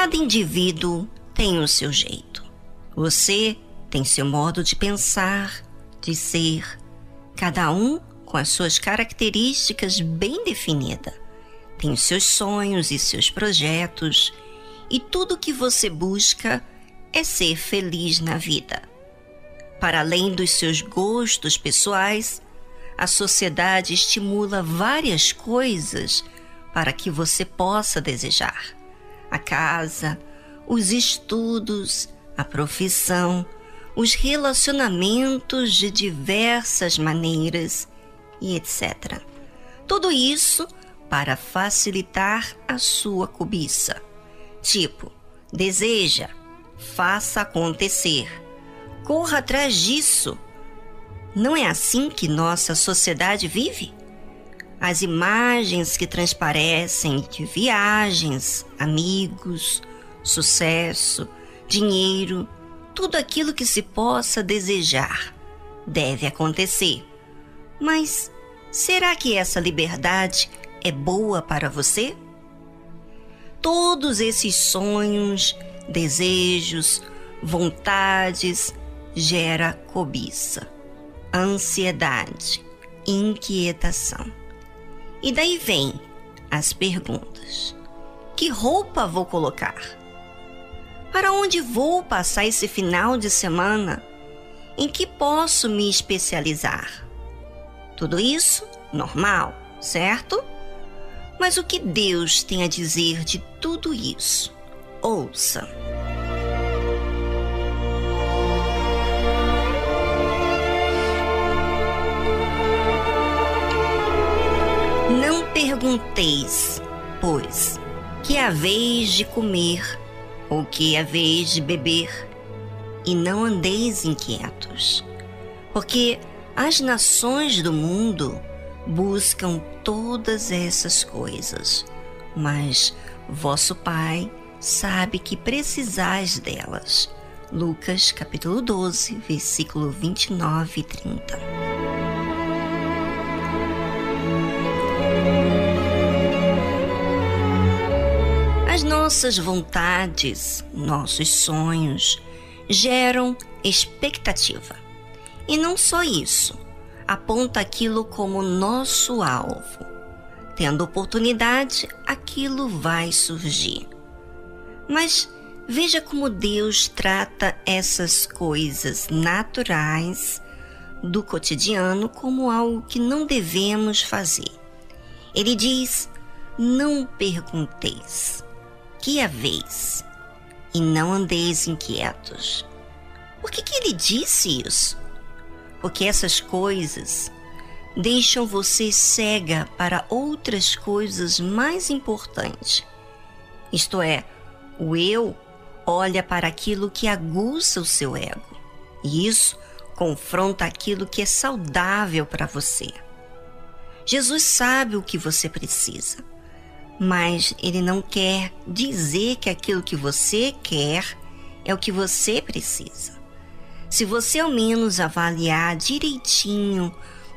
Cada indivíduo tem o seu jeito. Você tem seu modo de pensar, de ser, cada um com as suas características bem definidas. Tem os seus sonhos e seus projetos, e tudo que você busca é ser feliz na vida. Para além dos seus gostos pessoais, a sociedade estimula várias coisas para que você possa desejar: a casa, os estudos, a profissão, os relacionamentos de diversas maneiras e etc. Tudo isso para facilitar a sua cobiça. Tipo, deseja, faça acontecer. Corra atrás disso. Não é assim que nossa sociedade vive? As imagens que transparecem de viagens, amigos, sucesso, dinheiro, tudo aquilo que se possa desejar deve acontecer. Mas será que essa liberdade é boa para você? Todos esses sonhos, desejos, vontades gera cobiça, ansiedade, inquietação. E daí vem as perguntas: que roupa vou colocar? Para onde vou passar esse final de semana? Em que posso me especializar? Tudo isso normal, certo? Mas o que Deus tem a dizer de tudo isso? Ouça. Não pergunteis, pois, que é a vez de comer ou que é a vez de beber, e não andeis inquietos, porque as nações do mundo buscam todas essas coisas, mas vosso Pai sabe que precisais delas. Lucas capítulo 12, versículo 29 e 30. Nossas vontades, nossos sonhos geram expectativa. E não só isso, aponta aquilo como nosso alvo. Tendo oportunidade, aquilo vai surgir. Mas veja como Deus trata essas coisas naturais do cotidiano como algo que não devemos fazer. Ele diz: Não pergunteis, que haveis, e não andeis inquietos. Por que, que ele disse isso? porque essas coisas deixam você cega para outras coisas mais importantes. Isto é, o eu olha para aquilo que aguça o seu ego, e isso confronta aquilo que é saudável para você. Jesus sabe o que você precisa, mas ele não quer dizer que aquilo que você quer é o que você precisa. Se você ao menos avaliar direitinho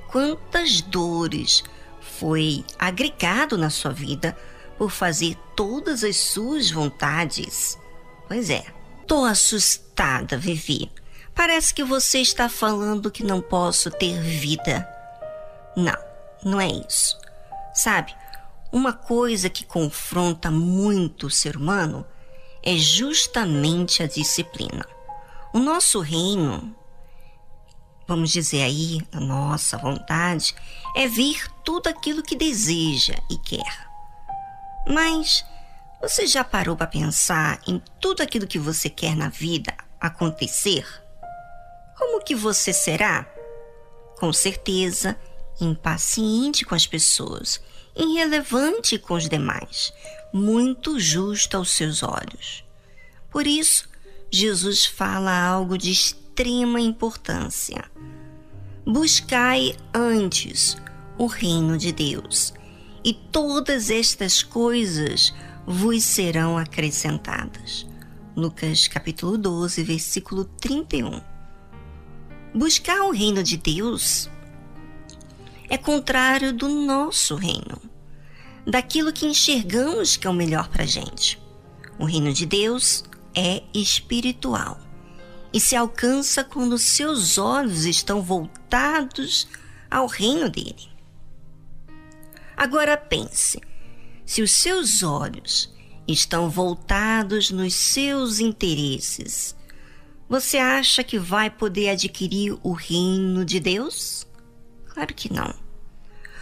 quantas dores foi agregado na sua vida por fazer todas as suas vontades. Pois é, tô assustada, Vivi. Parece que você está falando que não posso ter vida. Não, não é isso. Sabe, uma coisa que confronta muito o ser humano é justamente a disciplina. O nosso reino, vamos dizer aí, a nossa vontade, é vir tudo aquilo que deseja e quer. Mas você já parou para pensar em tudo aquilo que você quer na vida acontecer? Como que você será? Com certeza, impaciente com as pessoas, irrelevante com os demais, muito justo aos seus olhos. Por isso, Jesus fala algo de extrema importância. Buscai antes o reino de Deus, e todas estas coisas vos serão acrescentadas. Lucas capítulo 12, versículo 31. Buscar o reino de Deus é contrário do nosso reino, daquilo que enxergamos que é o melhor para a gente. O reino de Deus é espiritual e se alcança quando seus olhos estão voltados ao reino dele. Agora pense: se os seus olhos estão voltados nos seus interesses, você acha que vai poder adquirir o reino de Deus? Claro que não.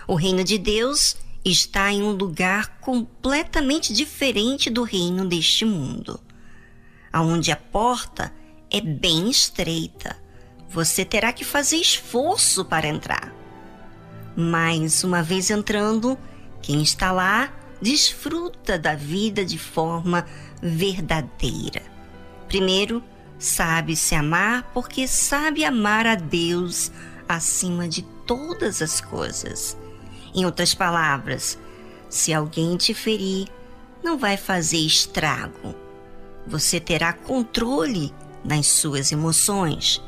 O reino de Deus está em um lugar completamente diferente do reino deste mundo, aonde a porta é bem estreita. Você terá que fazer esforço para entrar. Mas uma vez entrando, quem está lá desfruta da vida de forma verdadeira. Primeiro, sabe se amar porque sabe amar a Deus acima de todas as coisas. Em outras palavras, se alguém te ferir, não vai fazer estrago. Você terá controle nas suas emoções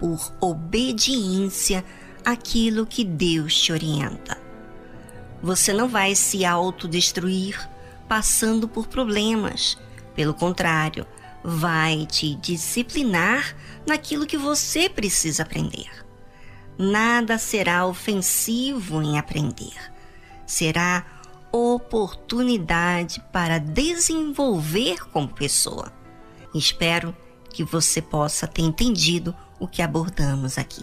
por obediência àquilo que Deus te orienta. Você não vai se autodestruir passando por problemas. Pelo contrário, vai te disciplinar naquilo que você precisa aprender. Nada será ofensivo em aprender. Será oportunidade para desenvolver como pessoa. Espero que você possa ter entendido o que abordamos aqui.